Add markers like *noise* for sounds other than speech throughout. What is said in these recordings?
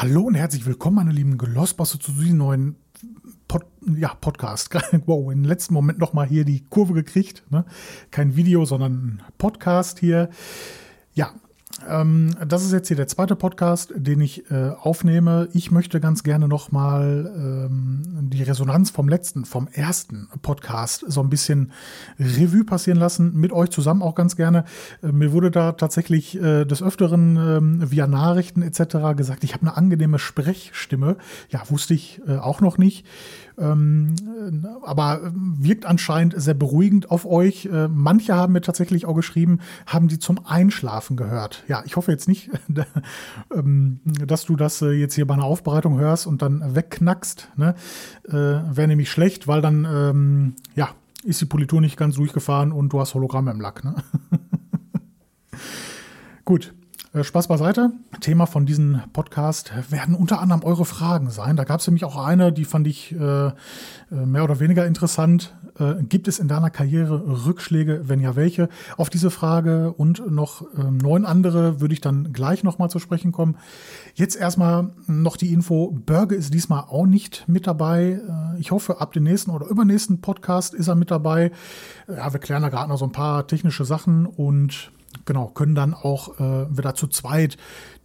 Hallo und herzlich willkommen, meine lieben Glossbosse, zu diesem neuen Pod, ja, Podcast. *laughs* wow, im letzten Moment nochmal hier die Kurve gekriegt. Ne? Kein Video, sondern ein Podcast hier. Ja, ähm, das ist jetzt hier der zweite Podcast, den ich äh, aufnehme. Ich möchte ganz gerne nochmal ähm, die Resonanz vom letzten, vom ersten Podcast so ein bisschen Revue passieren lassen, mit euch zusammen auch ganz gerne. Äh, mir wurde da tatsächlich äh, des Öfteren äh, via Nachrichten etc. gesagt, ich habe eine angenehme Sprechstimme. Ja, wusste ich äh, auch noch nicht. Ähm, aber wirkt anscheinend sehr beruhigend auf euch. Äh, manche haben mir tatsächlich auch geschrieben, haben die zum Einschlafen gehört. Ja, ich hoffe jetzt nicht, *laughs* ähm, dass du das äh, jetzt hier bei einer Aufbereitung hörst und dann wegknackst. Ne? Äh, Wäre nämlich schlecht, weil dann, ähm, ja, ist die Politur nicht ganz durchgefahren und du hast Hologramm im Lack. Ne? *laughs* Gut, Spaß beiseite. Thema von diesem Podcast werden unter anderem eure Fragen sein. Da gab es nämlich auch eine, die fand ich äh, äh, mehr oder weniger interessant. Äh, gibt es in deiner Karriere Rückschläge? Wenn ja, welche? Auf diese Frage und noch äh, neun andere würde ich dann gleich nochmal zu sprechen kommen. Jetzt erstmal noch die Info. Börge ist diesmal auch nicht mit dabei. Äh, ich hoffe, ab dem nächsten oder übernächsten Podcast ist er mit dabei. Ja, wir klären da gerade noch so ein paar technische Sachen und genau, können dann auch äh, wieder zu zweit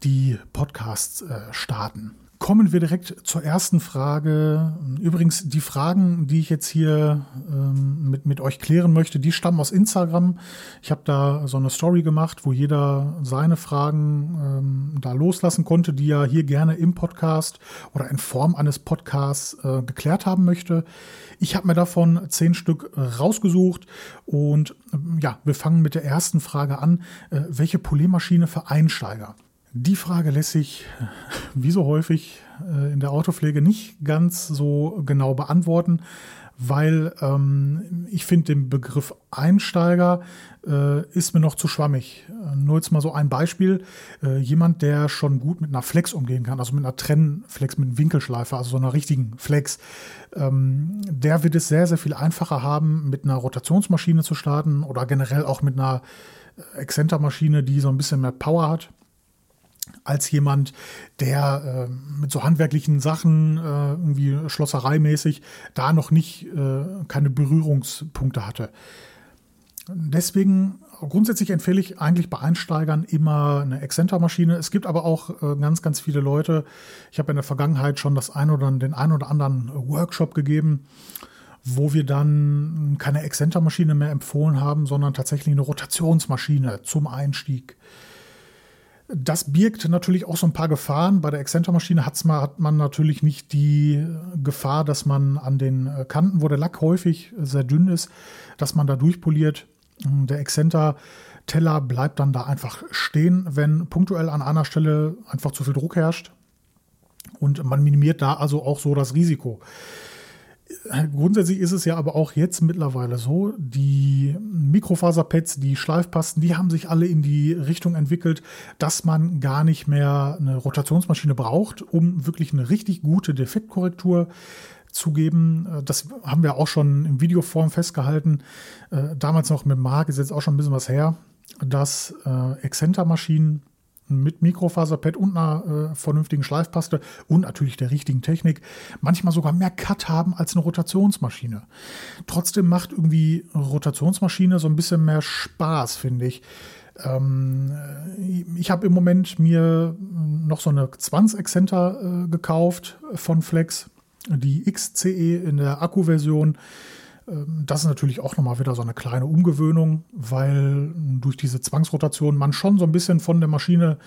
die Podcasts äh, starten. Kommen wir direkt zur ersten Frage. Übrigens, die Fragen, die ich jetzt hier ähm, mit, mit euch klären möchte, die stammen aus Instagram. Ich habe da so eine Story gemacht, wo jeder seine Fragen ähm, da loslassen konnte, die er hier gerne im Podcast oder in Form eines Podcasts äh, geklärt haben möchte. Ich habe mir davon zehn Stück rausgesucht und ähm, ja, wir fangen mit der ersten Frage an. Äh, welche Poliermaschine für Einsteiger? Die Frage lässt sich, *laughs* wie so häufig äh, in der Autopflege, nicht ganz so genau beantworten, weil ähm, ich finde den Begriff Einsteiger äh, ist mir noch zu schwammig. Äh, nur jetzt mal so ein Beispiel. Äh, jemand, der schon gut mit einer Flex umgehen kann, also mit einer Trennflex, mit einem Winkelschleifer, also so einer richtigen Flex, ähm, der wird es sehr, sehr viel einfacher haben, mit einer Rotationsmaschine zu starten oder generell auch mit einer Exzentermaschine, die so ein bisschen mehr Power hat als jemand, der äh, mit so handwerklichen Sachen, äh, irgendwie schlossereimäßig, da noch nicht äh, keine Berührungspunkte hatte. Deswegen grundsätzlich empfehle ich eigentlich bei Einsteigern immer eine Exzentermaschine. Es gibt aber auch äh, ganz, ganz viele Leute. Ich habe in der Vergangenheit schon das ein oder den ein oder anderen Workshop gegeben, wo wir dann keine Exzentermaschine mehr empfohlen haben, sondern tatsächlich eine Rotationsmaschine zum Einstieg. Das birgt natürlich auch so ein paar Gefahren. Bei der Exzentermaschine hat's hat man natürlich nicht die Gefahr, dass man an den äh, Kanten, wo der Lack häufig sehr dünn ist, dass man da durchpoliert. Ähm, der Exzenter-Teller bleibt dann da einfach stehen, wenn punktuell an einer Stelle einfach zu viel Druck herrscht. Und man minimiert da also auch so das Risiko. Grundsätzlich ist es ja aber auch jetzt mittlerweile so, die Mikrofaserpads, die Schleifpasten, die haben sich alle in die Richtung entwickelt, dass man gar nicht mehr eine Rotationsmaschine braucht, um wirklich eine richtig gute Defektkorrektur zu geben. Das haben wir auch schon in Videoform festgehalten. Äh, damals noch mit Mark, ist jetzt auch schon ein bisschen was her, dass äh, Exzentermaschinen mit Mikrofaserpad und einer äh, vernünftigen Schleifpaste und natürlich der richtigen Technik manchmal sogar mehr Cut haben als eine Rotationsmaschine. Trotzdem macht irgendwie Rotationsmaschine so ein bisschen mehr Spaß, finde ich. Ähm, ich habe im Moment mir noch so eine 20 Exzenter äh, gekauft von Flex, die XCE in der Akkuversion. version das ist natürlich auch nochmal wieder so eine kleine Umgewöhnung, weil durch diese Zwangsrotation man schon so ein bisschen von der Maschine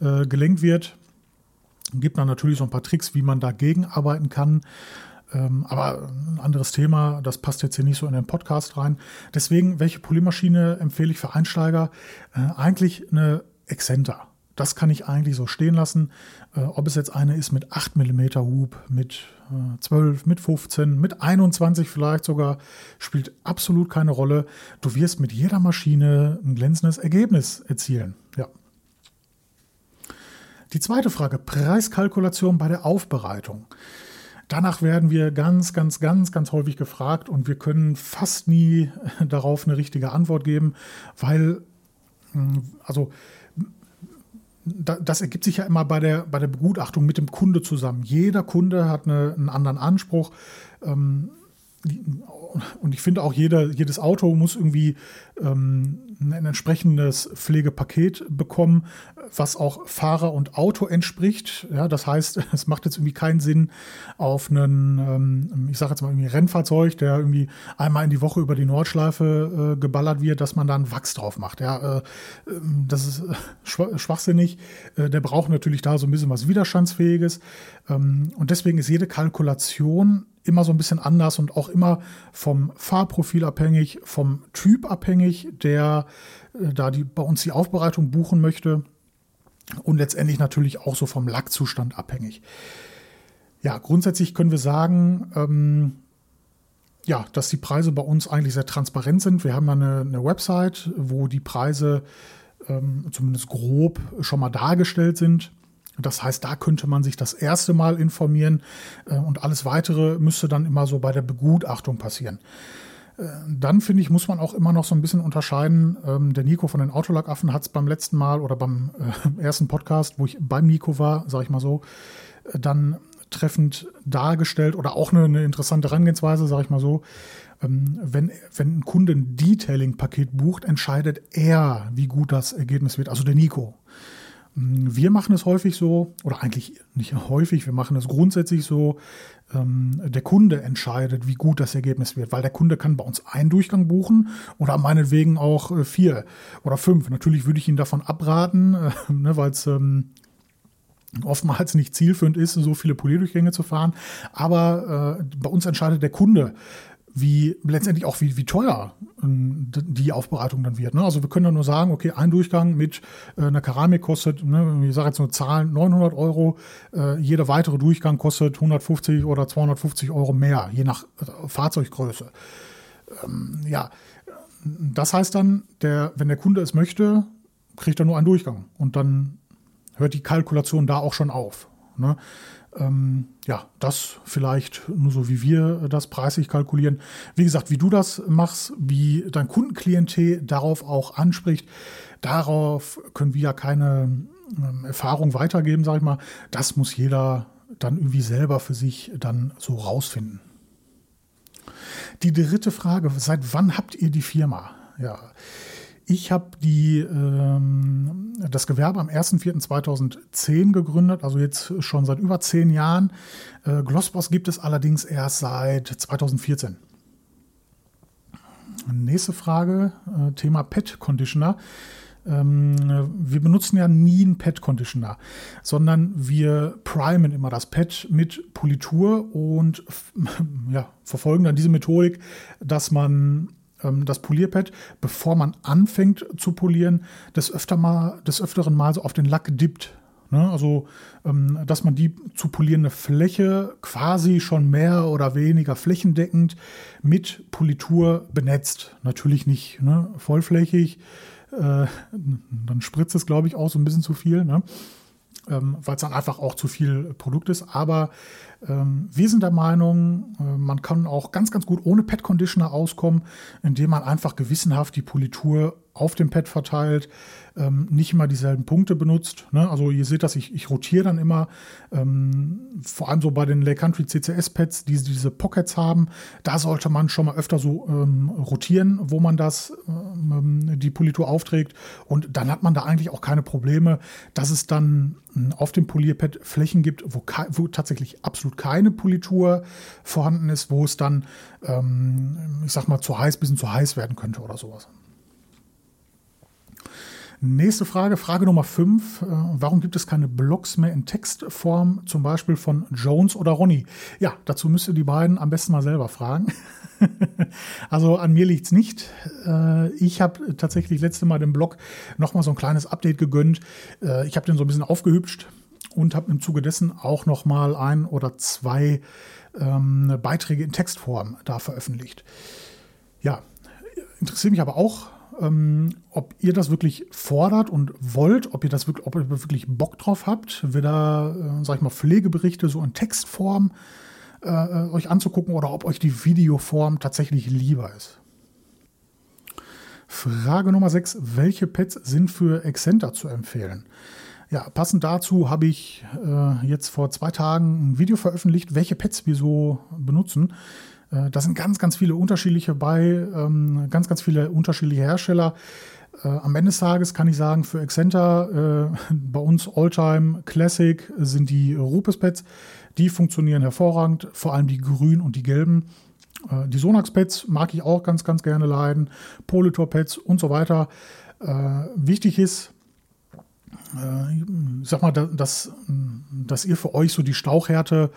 äh, gelenkt wird. Gibt dann natürlich so ein paar Tricks, wie man dagegen arbeiten kann. Ähm, aber ein anderes Thema, das passt jetzt hier nicht so in den Podcast rein. Deswegen, welche Polymaschine empfehle ich für Einsteiger? Äh, eigentlich eine Exzenter das kann ich eigentlich so stehen lassen. Äh, ob es jetzt eine ist mit 8 mm Hub, mit äh, 12, mit 15, mit 21 vielleicht sogar, spielt absolut keine Rolle. Du wirst mit jeder Maschine ein glänzendes Ergebnis erzielen. Ja. Die zweite Frage, Preiskalkulation bei der Aufbereitung. Danach werden wir ganz, ganz, ganz, ganz häufig gefragt und wir können fast nie *laughs* darauf eine richtige Antwort geben, weil, hm, also das ergibt sich ja immer bei der, bei der Begutachtung mit dem Kunde zusammen. Jeder Kunde hat eine, einen anderen Anspruch. Ähm, und ich finde auch jeder, jedes Auto muss irgendwie ähm, ein entsprechendes Pflegepaket bekommen, was auch Fahrer und Auto entspricht. Ja, das heißt, *laughs* es macht jetzt irgendwie keinen Sinn auf einen, ähm, ich sage jetzt mal irgendwie Rennfahrzeug, der irgendwie einmal in die Woche über die Nordschleife äh, geballert wird, dass man da einen Wachs drauf macht. Ja, äh, ähm, das ist *laughs* schwachsinnig. Äh, der braucht natürlich da so ein bisschen was Widerstandsfähiges. Ähm, und deswegen ist jede Kalkulation immer so ein bisschen anders und auch immer vom Fahrprofil abhängig, vom Typ abhängig, der äh, da die, bei uns die Aufbereitung buchen möchte und letztendlich natürlich auch so vom Lackzustand abhängig. Ja, grundsätzlich können wir sagen, ähm, ja, dass die Preise bei uns eigentlich sehr transparent sind. Wir haben eine, eine Website, wo die Preise ähm, zumindest grob schon mal dargestellt sind. Das heißt, da könnte man sich das erste Mal informieren äh, und alles weitere müsste dann immer so bei der Begutachtung passieren. Äh, dann finde ich, muss man auch immer noch so ein bisschen unterscheiden. Ähm, der Nico von den Autolackaffen hat es beim letzten Mal oder beim äh, *laughs* ersten Podcast, wo ich beim Nico war, sage ich mal so, dann treffend dargestellt oder auch eine, eine interessante Herangehensweise, sage ich mal so. Ähm, wenn, wenn ein Kunde ein Detailing-Paket bucht, entscheidet er, wie gut das Ergebnis wird, also der Nico. Wir machen es häufig so, oder eigentlich nicht häufig, wir machen es grundsätzlich so, ähm, der Kunde entscheidet, wie gut das Ergebnis wird, weil der Kunde kann bei uns einen Durchgang buchen oder meinetwegen auch äh, vier oder fünf. Natürlich würde ich ihn davon abraten, *laughs* äh, ne, weil es ähm, oftmals nicht zielführend ist, so viele Polierdurchgänge zu fahren. Aber äh, bei uns entscheidet der Kunde, wie letztendlich auch wie, wie teuer ähm, die Aufbereitung dann wird. Ne? Also wir können dann nur sagen, okay, ein Durchgang mit äh, einer Keramik kostet, ne, ich sage jetzt nur Zahlen, 900 Euro. Äh, jeder weitere Durchgang kostet 150 oder 250 Euro mehr, je nach äh, Fahrzeuggröße. Ähm, ja, das heißt dann, der, wenn der Kunde es möchte, kriegt er nur einen Durchgang und dann hört die Kalkulation da auch schon auf. Ne? Ähm, ja, das vielleicht nur so, wie wir das preislich kalkulieren. Wie gesagt, wie du das machst, wie dein Kundenklientel darauf auch anspricht, darauf können wir ja keine ähm, Erfahrung weitergeben, sag ich mal. Das muss jeder dann irgendwie selber für sich dann so rausfinden. Die dritte Frage, seit wann habt ihr die Firma? Ja, ich habe ähm, das Gewerbe am 1.4.2010 gegründet, also jetzt schon seit über zehn Jahren. Äh, Glossboss gibt es allerdings erst seit 2014. Nächste Frage, äh, Thema Pet Conditioner. Ähm, wir benutzen ja nie einen Pet Conditioner, sondern wir primen immer das Pet mit Politur und *laughs* ja, verfolgen dann diese Methodik, dass man das Polierpad, bevor man anfängt zu polieren, des, öfter mal, des öfteren Mal so auf den Lack dippt. Ne? Also, ähm, dass man die zu polierende Fläche quasi schon mehr oder weniger flächendeckend mit Politur benetzt. Natürlich nicht ne? vollflächig, äh, dann spritzt es, glaube ich, auch so ein bisschen zu viel. Ne? ähm, weil es dann einfach auch zu viel Produkt ist. Aber ähm, wir sind der Meinung, äh, man kann auch ganz, ganz gut ohne Pet Conditioner auskommen, indem man einfach gewissenhaft die Politur auf dem Pad verteilt, ähm, nicht immer dieselben Punkte benutzt. Ne? Also ihr seht das, ich, ich rotiere dann immer, ähm, vor allem so bei den Lake Country CCS Pads, die diese Pockets haben, da sollte man schon mal öfter so ähm, rotieren, wo man das, ähm, die Politur aufträgt und dann hat man da eigentlich auch keine Probleme, dass es dann auf dem Polierpad Flächen gibt, wo, wo tatsächlich absolut keine Politur vorhanden ist, wo es dann, ähm, ich sag mal, zu heiß, bisschen zu heiß werden könnte oder sowas. Nächste Frage, Frage Nummer 5. Äh, warum gibt es keine Blogs mehr in Textform, zum Beispiel von Jones oder Ronny? Ja, dazu müsst ihr die beiden am besten mal selber fragen. *laughs* also an mir liegt es nicht. Äh, ich habe tatsächlich letzte Mal dem Blog nochmal so ein kleines Update gegönnt. Äh, ich habe den so ein bisschen aufgehübscht und habe im Zuge dessen auch nochmal ein oder zwei ähm, Beiträge in Textform da veröffentlicht. Ja, interessiert mich aber auch ähm, ob ihr das wirklich fordert und wollt, ob ihr das wirklich, ob ihr wirklich Bock drauf habt, wieder, äh, sag ich mal, Pflegeberichte so in Textform äh, äh, euch anzugucken oder ob euch die Videoform tatsächlich lieber ist. Frage Nummer 6. Welche Pets sind für Exzenter zu empfehlen? Ja, passend dazu habe ich äh, jetzt vor zwei Tagen ein Video veröffentlicht, welche Pads wir so benutzen. Äh, da sind ganz, ganz viele unterschiedliche bei, ähm, ganz, ganz viele unterschiedliche Hersteller. Äh, am Ende des Tages kann ich sagen, für Exzenter, äh, bei uns Alltime Classic sind die Rupes Pads. Die funktionieren hervorragend, vor allem die grünen und die gelben. Äh, die Sonax Pads mag ich auch ganz, ganz gerne leiden. Politor Pads und so weiter. Äh, wichtig ist, sag mal, dass, dass ihr für euch so die Stauchhärte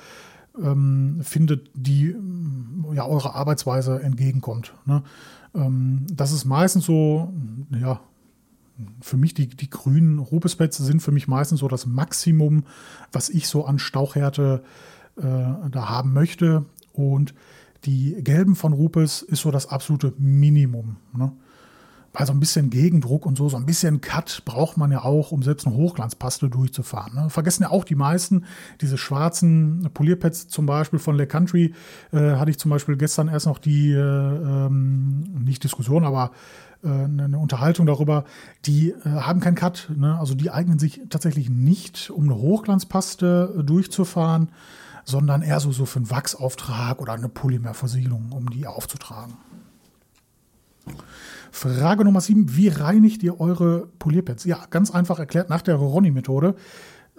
ähm, findet, die ja eurer Arbeitsweise entgegenkommt. Ne? Ähm, das ist meistens so, ja, für mich die, die grünen Rupespads sind für mich meistens so das Maximum, was ich so an Stauchhärte äh, da haben möchte. Und die gelben von Rupes ist so das absolute Minimum. Ne? Weil so ein bisschen Gegendruck und so, so ein bisschen Cut braucht man ja auch, um selbst eine Hochglanzpaste durchzufahren. Ne? Vergessen ja auch die meisten, diese schwarzen Polierpads zum Beispiel von Le Country, äh, hatte ich zum Beispiel gestern erst noch die, äh, ähm, nicht Diskussion, aber äh, eine Unterhaltung darüber, die äh, haben keinen Cut. Ne? Also die eignen sich tatsächlich nicht, um eine Hochglanzpaste äh, durchzufahren, sondern eher so, so für einen Wachsauftrag oder eine Polymerversiegelung, um die aufzutragen. Frage Nummer 7. Wie reinigt ihr eure Polierpads? Ja, ganz einfach erklärt nach der Ronny-Methode.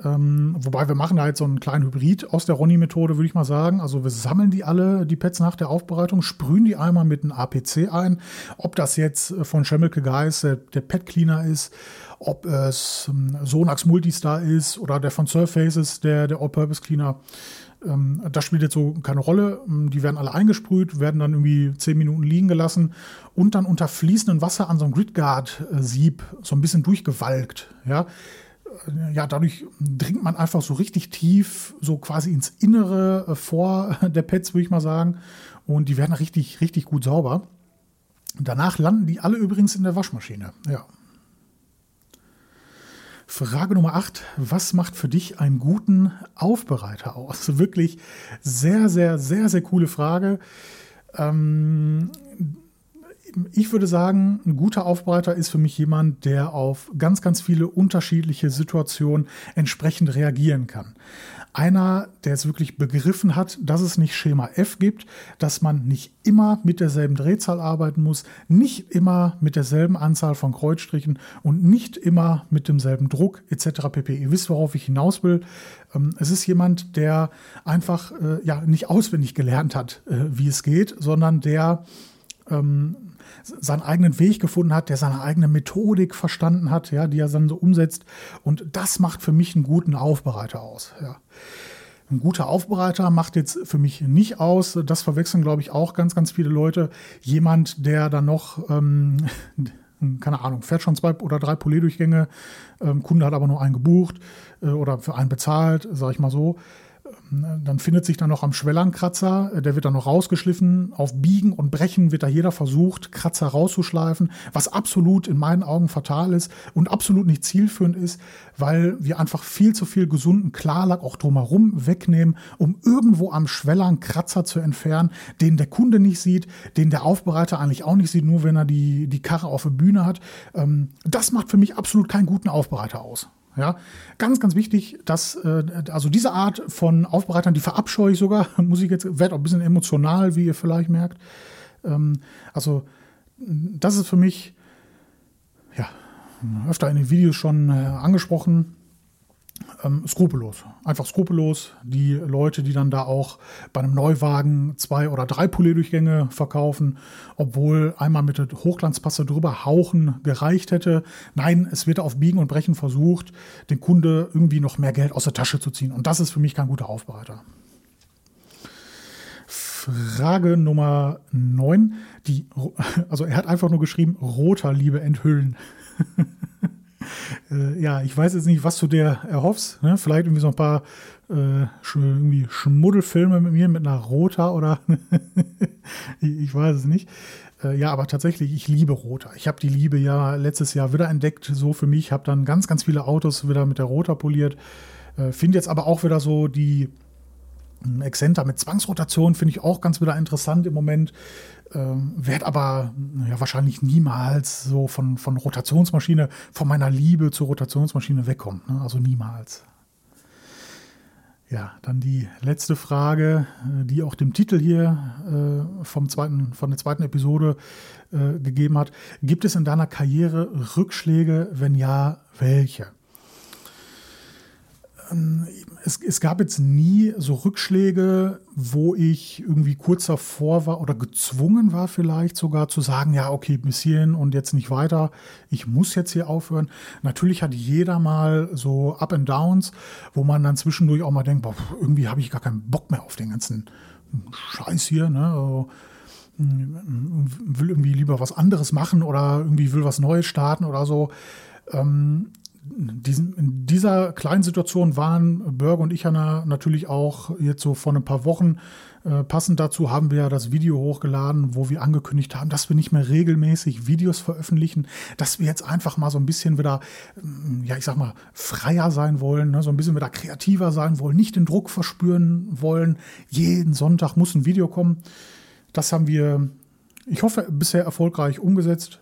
Ähm, wobei wir machen da jetzt so einen kleinen Hybrid aus der Ronny-Methode, würde ich mal sagen. Also wir sammeln die alle, die Pads nach der Aufbereitung, sprühen die einmal mit einem APC ein. Ob das jetzt von Schemmelke Geist der, der Pad Cleaner ist, ob es ähm, Sonax Multistar ist oder der von Surfaces, der, der All-Purpose Cleaner. Ähm, das spielt jetzt so keine Rolle. Ähm, die werden alle eingesprüht, werden dann irgendwie zehn Minuten liegen gelassen und dann unter fließendem Wasser an so einem Gridguard-Sieb so ein bisschen durchgewalkt. Ja? Äh, ja, dadurch dringt man einfach so richtig tief, so quasi ins Innere äh, vor *laughs* der Pads, würde ich mal sagen. Und die werden richtig, richtig gut sauber. Danach landen die alle übrigens in der Waschmaschine. Ja. Frage Nummer 8. Was macht für dich einen guten Aufbereiter aus? Wirklich sehr, sehr, sehr, sehr coole Frage. Ähm, ich würde sagen, ein guter Aufbereiter ist für mich jemand, der auf ganz, ganz viele unterschiedliche Situationen entsprechend reagieren kann einer, der es wirklich begriffen hat, dass es nicht Schema F gibt, dass man nicht immer mit derselben Drehzahl arbeiten muss, nicht immer mit derselben Anzahl von Kreuzstrichen und nicht immer mit demselben Druck etc. pp. Ihr wisst, worauf ich hinaus will. Ähm, es ist jemand, der einfach äh, ja nicht auswendig gelernt hat, äh, wie es geht, sondern der ähm, seinen eigenen Weg gefunden hat, der seine eigene Methodik verstanden hat, ja, die er dann so umsetzt. Und das macht für mich einen guten Aufbereiter aus. Ja. Ein guter Aufbereiter macht jetzt für mich nicht aus, das verwechseln, glaube ich, auch ganz, ganz viele Leute. Jemand, der dann noch, ähm, *laughs* keine Ahnung, fährt schon zwei oder drei Polé-Durchgänge, ähm, Kunde hat aber nur einen gebucht äh, oder für einen bezahlt, sage ich mal so. Dann findet sich dann noch am Schwellernkratzer, äh, der wird dann noch rausgeschliffen. Auf Biegen und Brechen wird da jeder versucht, Kratzer rauszuschleifen, was absolut in meinen Augen fatal ist und absolut nicht zielführend ist, weil wir einfach viel zu viel gesunden Klarlack auch drumherum wegnehmen, um irgendwo am Schwellern Kratzer zu entfernen, den der Kunde nicht sieht, den der Aufbereiter eigentlich auch nicht sieht, nur wenn er die, die Karre auf der Bühne hat. Ähm, das macht für mich absolut keinen guten Aufbereiter aus. Ja, ganz, ganz wichtig, dass äh, also diese Art von Aufbereitern, die verabscheue ich sogar, *laughs* muss ich jetzt, werde auch ein bisschen emotional, wie ihr vielleicht merkt. Ähm, also das ist für mich ja öfter in den Videos schon äh, angesprochen ähm, skrupellos. Einfach skrupellos. Die Leute, die dann da auch bei einem Neuwagen zwei oder drei Polierdurchgänge verkaufen, obwohl einmal mit der Hochglanzpaste drüber hauchen gereicht hätte. Nein, es wird auf Biegen und Brechen versucht, den Kunde irgendwie noch mehr Geld aus der Tasche zu ziehen. Und das ist für mich kein guter Aufbereiter. Frage Nummer 9. Die, also er hat einfach nur geschrieben, roter Liebe enthüllen. Äh, ja, ich weiß jetzt nicht, was du dir erhoffst. Ne? Vielleicht irgendwie so ein paar äh, sch irgendwie Schmuddelfilme mit mir mit einer Rota oder *laughs* ich weiß es nicht. Äh, ja, aber tatsächlich, ich liebe Rota. Ich habe die Liebe ja letztes Jahr wieder entdeckt, so für mich. Habe dann ganz, ganz viele Autos wieder mit der Rota poliert. Äh, Finde jetzt aber auch wieder so die Exzenter mit Zwangsrotation finde ich auch ganz wieder interessant im Moment. Ähm, Werde aber ja, wahrscheinlich niemals so von, von Rotationsmaschine, von meiner Liebe zur Rotationsmaschine wegkommen. Ne? Also niemals. Ja, dann die letzte Frage, äh, die auch dem Titel hier äh, vom zweiten, von der zweiten Episode äh, gegeben hat. Gibt es in deiner Karriere Rückschläge? Wenn ja, welche? Ähm, es, es, gab jetzt nie so Rückschläge, wo ich irgendwie kurz davor war oder gezwungen war vielleicht sogar zu sagen, ja, okay, bis hierhin und jetzt nicht weiter. Ich muss jetzt hier aufhören. Natürlich hat jeder mal so Up and Downs, wo man dann zwischendurch auch mal denkt, boah, irgendwie habe ich gar keinen Bock mehr auf den ganzen Scheiß hier. Ne? Also, hm, will irgendwie lieber was anderes machen oder irgendwie will was Neues starten oder so. Ähm, diesen, in dieser kleinen Situation waren Börger und ich ja natürlich auch jetzt so vor ein paar Wochen. Äh, passend dazu haben wir ja das Video hochgeladen, wo wir angekündigt haben, dass wir nicht mehr regelmäßig Videos veröffentlichen, dass wir jetzt einfach mal so ein bisschen wieder, mm, ja, ich sag mal, freier sein wollen, ne? so ein bisschen wieder kreativer sein wollen, nicht den Druck verspüren wollen. Jeden Sonntag muss ein Video kommen. Das haben wir, ich hoffe, bisher erfolgreich umgesetzt.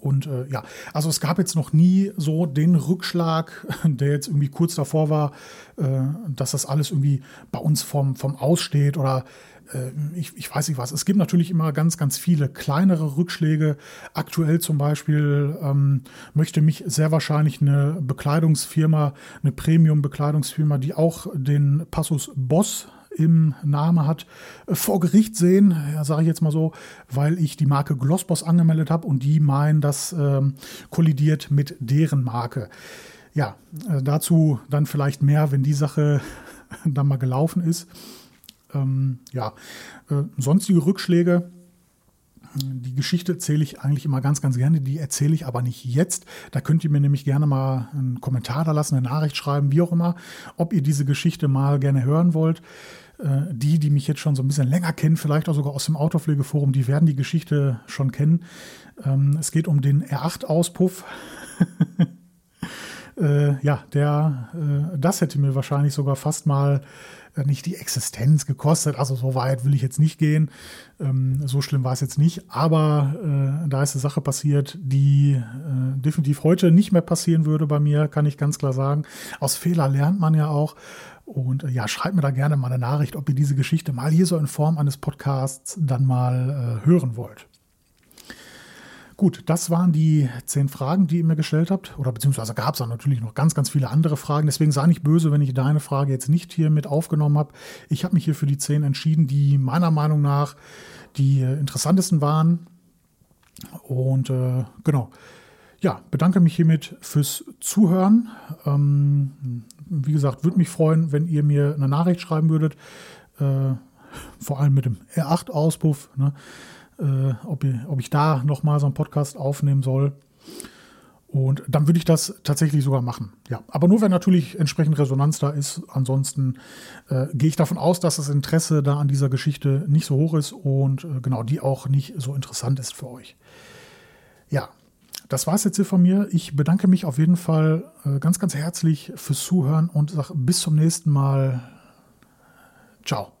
Und äh, ja, also es gab jetzt noch nie so den Rückschlag, *laughs* der jetzt irgendwie kurz davor war, äh, dass das alles irgendwie bei uns vom, vom Aussteht oder äh, ich, ich weiß nicht was. Es gibt natürlich immer ganz, ganz viele kleinere Rückschläge. Aktuell zum Beispiel ähm, möchte mich sehr wahrscheinlich eine Bekleidungsfirma, eine Premium-Bekleidungsfirma, die auch den Passus Boss im Name hat, äh, vor Gericht sehen, ja, sage ich jetzt mal so, weil ich die Marke Glossboss angemeldet habe und die meinen, das ähm, kollidiert mit deren Marke. Ja, äh, dazu dann vielleicht mehr, wenn die Sache *laughs* dann mal gelaufen ist. Ähm, ja, äh, sonstige Rückschläge. Die Geschichte erzähle ich eigentlich immer ganz, ganz gerne. Die erzähle ich aber nicht jetzt. Da könnt ihr mir nämlich gerne mal einen Kommentar da lassen, eine Nachricht schreiben, wie auch immer, ob ihr diese Geschichte mal gerne hören wollt. Äh, die, die mich jetzt schon so ein bisschen länger kennen, vielleicht auch sogar aus dem Autopflegeforum, die werden die Geschichte schon kennen. Ähm, es geht um den R8-Auspuff. *laughs* äh, ja, der, äh, das hätte mir wahrscheinlich sogar fast mal nicht die Existenz gekostet. Also so weit will ich jetzt nicht gehen. Ähm, so schlimm war es jetzt nicht. Aber äh, da ist eine Sache passiert, die äh, definitiv heute nicht mehr passieren würde bei mir, kann ich ganz klar sagen. Aus Fehler lernt man ja auch. Und äh, ja, schreibt mir da gerne mal eine Nachricht, ob ihr diese Geschichte mal hier so in Form eines Podcasts dann mal äh, hören wollt. Gut, das waren die zehn Fragen, die ihr mir gestellt habt. Oder beziehungsweise gab es auch natürlich noch ganz, ganz viele andere Fragen. Deswegen sei nicht böse, wenn ich deine Frage jetzt nicht hier mit aufgenommen habe. Ich habe mich hier für die zehn entschieden, die meiner Meinung nach die äh, interessantesten waren. Und äh, genau. Ja, bedanke mich hiermit fürs Zuhören. Ähm, wie gesagt, würde mich freuen, wenn ihr mir eine Nachricht schreiben würdet. Äh, vor allem mit dem R8-Auspuff. Ne? Äh, ob, ob, ich da nochmal so einen Podcast aufnehmen soll. Und dann würde ich das tatsächlich sogar machen. Ja, aber nur wenn natürlich entsprechend Resonanz da ist. Ansonsten äh, gehe ich davon aus, dass das Interesse da an dieser Geschichte nicht so hoch ist und äh, genau die auch nicht so interessant ist für euch. Ja, das war es jetzt hier von mir. Ich bedanke mich auf jeden Fall äh, ganz, ganz herzlich fürs Zuhören und sage bis zum nächsten Mal. Ciao.